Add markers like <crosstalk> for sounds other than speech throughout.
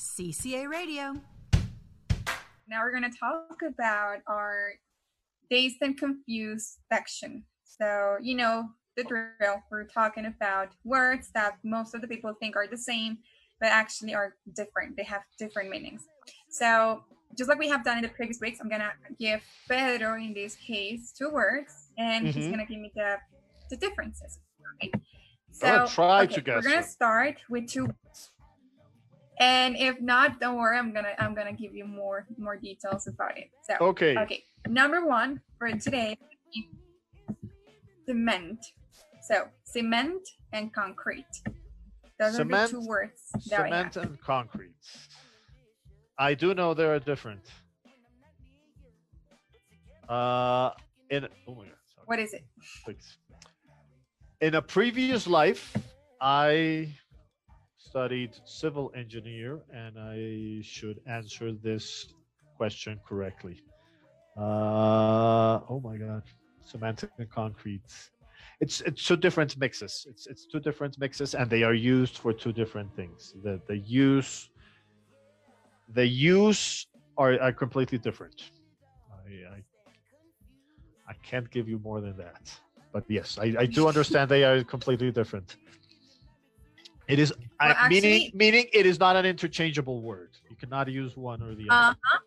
CCA Radio. Now we're going to talk about our dazed and confused section. So, you know, the drill. We're talking about words that most of the people think are the same, but actually are different. They have different meanings. So, just like we have done in the previous weeks, I'm going to give Pedro, in this case, two words, and he's Mhm. going to give me the, the differences. Okay. I'm gonna try okay, to guess We're going to start with two words. And if not, don't worry. I'm gonna I'm gonna give you more more details about it. So Okay. Okay. Number one for today, cement. So cement and concrete. Those Cement, are the two words. Cement and concrete. I do know they are different. Uh, in oh my god, sorry. What is it? In a previous life, I studied civil engineer, and I should answer this question correctly. Uh, oh my god, cement and concrete. It's it's two different mixes. It's it's two different mixes, and they are used for two different things. The the use the use are, are completely different. I, I I can't give you more than that. But yes, I, I do understand they are completely different. It is Well, meaning actually- meaning it is not an interchangeable word. You cannot use one or the other. Uh other. huh.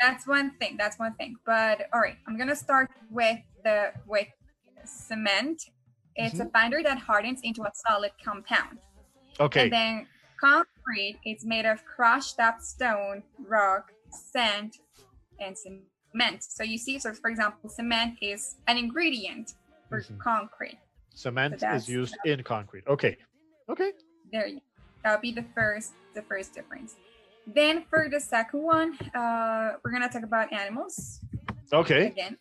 That's one thing. That's one thing. But all right, I'm gonna start with the with cement. It's Mm-hmm. a binder that hardens into a solid compound. okay. And then concrete, it's made of crushed up stone, rock, sand, and cement. So you see, so for example, cement is an ingredient for Mhm. concrete. Cement is used in concrete. Okay. Okay. There you go. that would be the first the first difference. Then for the second one, uh, we're gonna talk about animals Okay. again.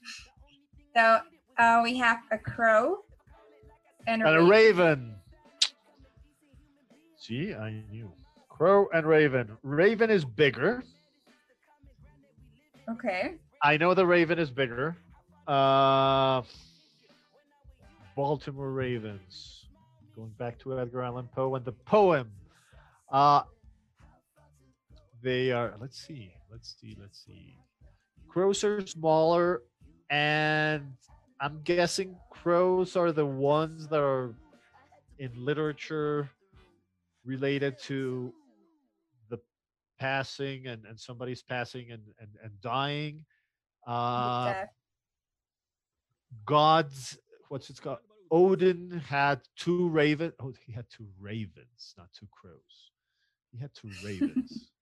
So uh, we have a crow and a, And a raven. raven. See, I knew. Crow and raven. Raven is bigger. Okay. I know the Raven is bigger. Uh, Baltimore Ravens. Going back to Edgar Allan Poe and the poem. Uh, they are. Let's see. Let's see. Let's see. Crows are smaller, and I'm guessing crows are the ones that are in literature related to the passing and, and somebody's passing and, and, and dying uh gods what's it called odin had two raven oh he had two ravens not two crows. He had two ravens. <laughs>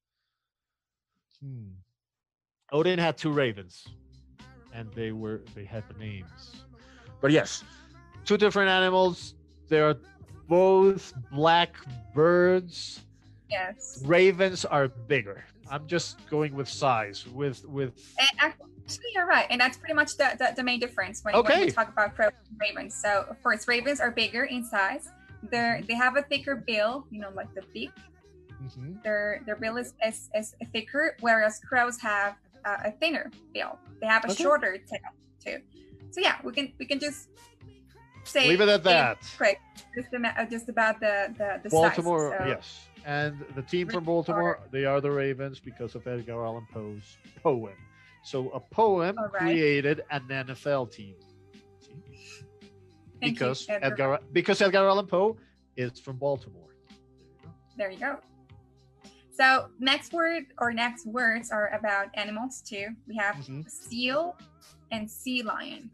Hmm. Odin had two ravens and they were they had the names. But yes two different animals. They are both black birds. Yes. ravens are bigger. I'm just going with size with with Actually, you're right, and that's pretty much the, the, the main difference when, when we talk about crows and ravens. So, of course, ravens are bigger in size. They're they have a thicker bill, you know, like the beak. Mhm. Their their bill is is, is thicker, whereas crows have uh, a thinner bill. They have a Okay. shorter tail too. So yeah, we can we can just say leave it at that quick just, uh, just about the the, the baltimore size. So, yes and the team from baltimore they are the ravens because of edgar allan poe's poem so a poem right. created an nfl team? Thank you, because Edgar. edgar because edgar allan poe is from baltimore There you go. So next word or next words are about animals too. We have Mhm. seal and sea lion.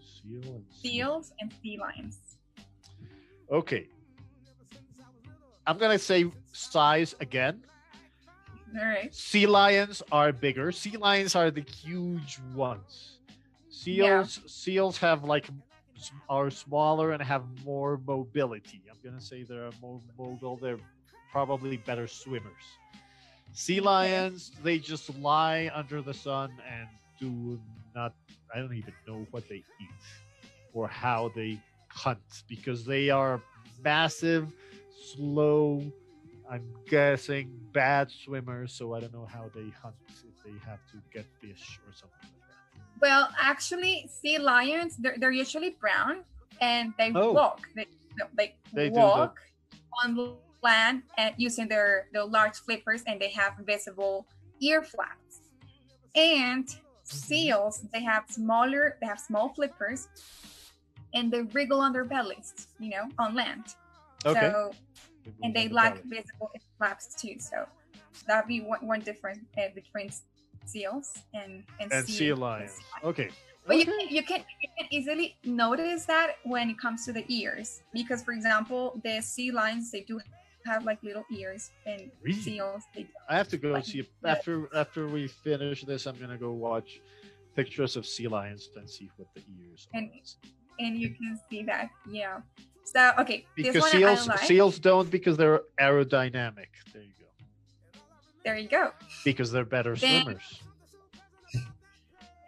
Seal and sea. Seals and sea lions. okay i'm gonna say size again All right. sea lions are bigger. Sea lions are the huge ones. Seals seals have like are smaller and have more mobility. I'm gonna say they're more mobile they're probably better swimmers. Sea lions they just lie under the sun and do not i don't even know what they eat or how they hunt because they are massive slow I'm guessing bad swimmers, so I don't know how they hunt if they have to get fish or something like that. Well, actually, sea lions they're, they're usually brown and they Oh. walk. They they They walk on land and using their, their large flippers and they have visible ear flaps. And mm-hmm. seals, they have smaller, they have small flippers and they wriggle on their bellies, you know, on land. Okay. So, and they lack visible flaps too. So that'd be one, one difference uh, between seals and and, and sea, sea lions. Okay. But you Okay. can you can you can easily notice that when it comes to the ears, because for example, the sea lions they do have like little ears, and Really? seals they don't. I have to go Like, see after after we finish this. I'm gonna go watch pictures of sea lions and see what the ears are. And- you can see that. Yeah. So okay, this because seals like. seals don't because they're aerodynamic. There you go. There you go. Because they're better Then- swimmers.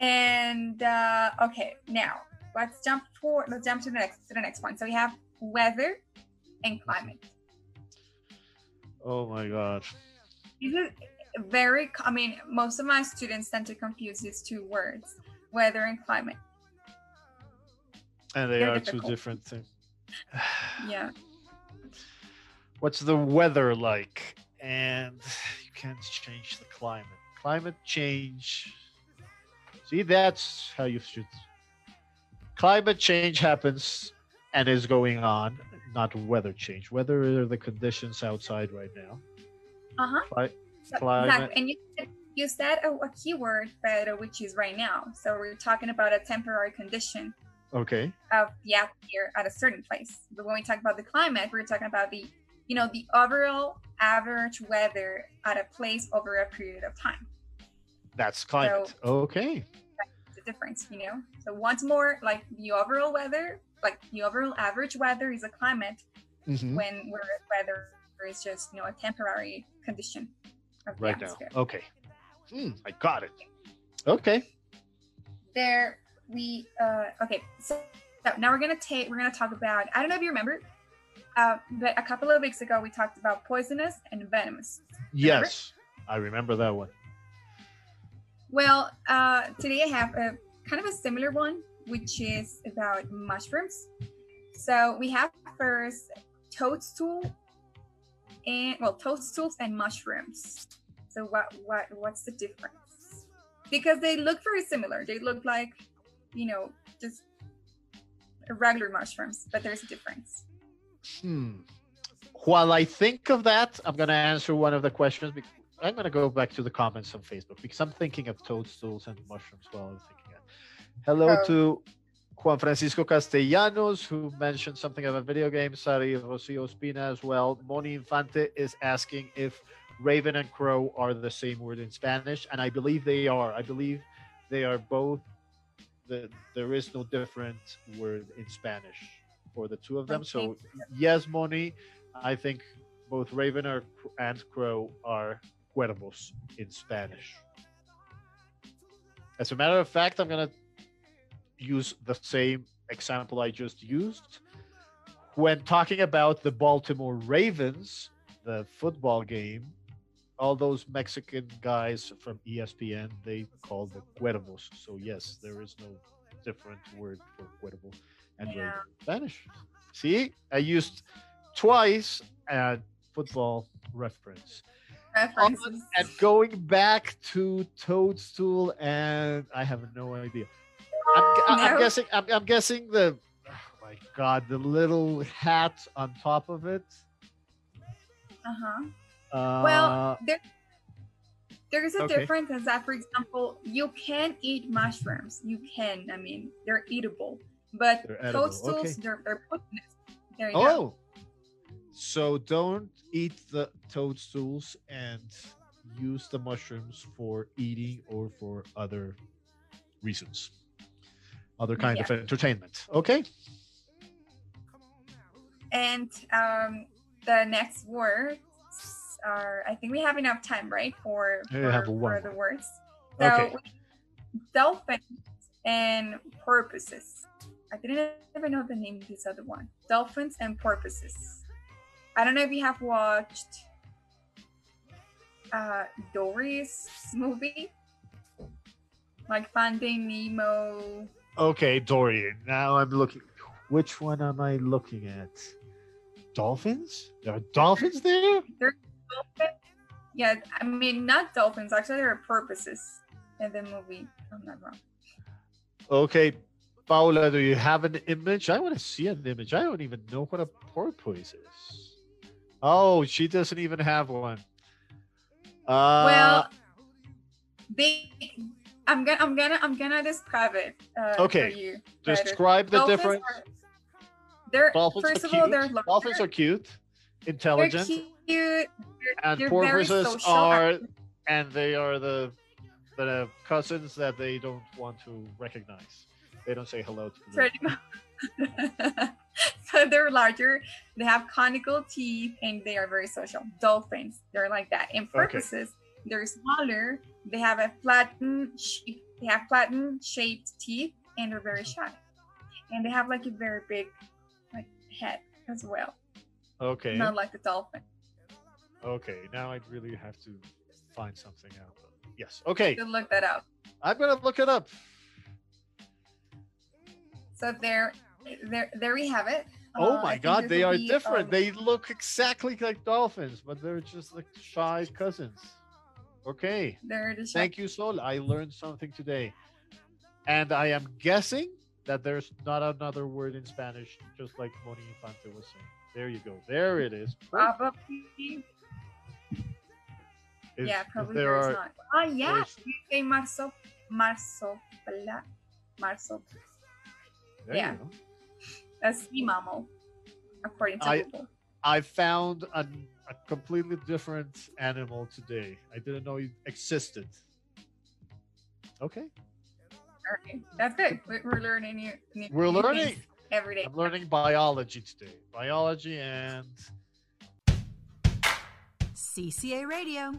And uh, okay, now let's jump for let's jump to the next to the next one. So we have weather and climate. Oh my god. These are very. I mean, most of my students tend to confuse these two words, weather and climate. And they are two different things. <sighs> Yeah. What's the weather like? And you can't change the climate. Climate change. See, that's how you should. Climate change happens and is going on, not weather change. Weather are the conditions outside right now. Uh huh. Cli- So, Climate. And you said- you said a, a keyword, Pedro, which is right now. So we're talking about a temporary condition Okay. of the atmosphere at a certain place. But when we talk about the climate, we're talking about the, you know, the overall average weather at a place over a period of time. That's climate. okay. the difference, you know. So once more, like the overall weather, like the overall average weather is a climate, Mhm. when whereas weather is just you know a temporary condition of the Right now. Okay. Hmm, I got it. Okay. There we uh okay, so, so now we're gonna take we're gonna talk about I don't know if you remember, uh, but a couple of weeks ago we talked about poisonous and venomous. Yes. I remember that one. Well, uh, today I have a kind of a similar one, which is about mushrooms. So we have first toadstool and well toadstools and mushrooms. So what what what's the difference? Because they look very similar. They look like, you know, just regular mushrooms, but there's a difference. Hmm. While I think of that, I'm going to answer one of the questions. bec- I'm going to go back to the comments on Facebook because I'm thinking of toadstools and mushrooms while I'm thinking that. Hello Oh. to Juan Francisco Castellanos, who mentioned something about video games. Sari Rocio Espina as well. Moni Infante is asking if raven and crow are the same word in Spanish, and I believe they are. I believe they are both. The, there is no different word in Spanish for the two of them. So yes, Moni, I think both raven or, and crow are cuervos in Spanish. As a matter of fact, I'm gonna use the same example I just used when talking about the Baltimore Ravens, the football game. All those Mexican guys from ESPN, they call the cuervos. So yes, there is no different word for cuervo and Yeah. in Spanish. See, I used twice a football reference. References. And going back to Toadstool, and I have no idea. I'm, <laughs> I'm No. guessing. I'm, I'm guessing the. Oh my God, the little hat on top of it. Uh-huh. Uh, Well, there, there's a okay. difference is that, for example, you can eat mushrooms. You can. I mean, they're eatable. But They're toadstools, okay. they're, they're poisonous. There you go. oh, so don't eat the toadstools and use the mushrooms for eating or for other reasons, other kind of entertainment. Okay. And um, the next words are, I think we have enough time, right, for, for, have one for the words. So, Okay. dolphins and porpoises. I didn't even know the name of this other one. Dolphins and porpoises. I don't know if you have watched uh, Dory's movie, like Finding Nemo. Okay, Dory. Now I'm looking. Which one am I looking at? dolphins? There are dolphins there? Dolphin- Yeah, I mean not dolphins. Actually, there are porpoises in the movie. I'm not wrong. Okay, Paula, do you have an image? I want to see an image. I don't even know what a porpoise is. Oh, she doesn't even have one. Uh, well, they. I'm gonna. I'm gonna. I'm gonna describe it. Uh, Okay, For you better. describe the Dolphins difference. are- They're Dolphins first of cute. all they're Dolphins are cute, they're intelligent, cute. They're, and they're porpoises social. are, and they are the the cousins that they don't want to recognize. They don't say hello to. them. pretty much. <laughs> so they're larger. They have conical teeth, and they are very social. Dolphins, they're like that. And porpoises, they're smaller. They have a flattened. They have flattened shaped teeth, and they're very shy. And they have like a very big, like head as well. Okay. Not like the dolphin. Okay. Now I'd really have to find something out. Yes. Okay. You look that up. I'm gonna look it up. So there, there, there we have it. Oh Uh, my god, they are be, different. um, They look exactly like dolphins, but they're just like shy cousins. Okay. They're the Thank you, Sol. I learned something today. And I am guessing that there's not another word in Spanish, just like Moni Infante was saying. There you go. There it is. Probably. If- yeah, if probably there there's are, not. Ah, yeah. there's- You say marso, marso. yeah. you go. A sea mammal, according to I- Google. I found a, a completely different animal today. I didn't know it existed. Okay. Okay, that's good. We- We're learning new. new We're new learning. every day. I'm learning biology today. Biology and CCA Radio.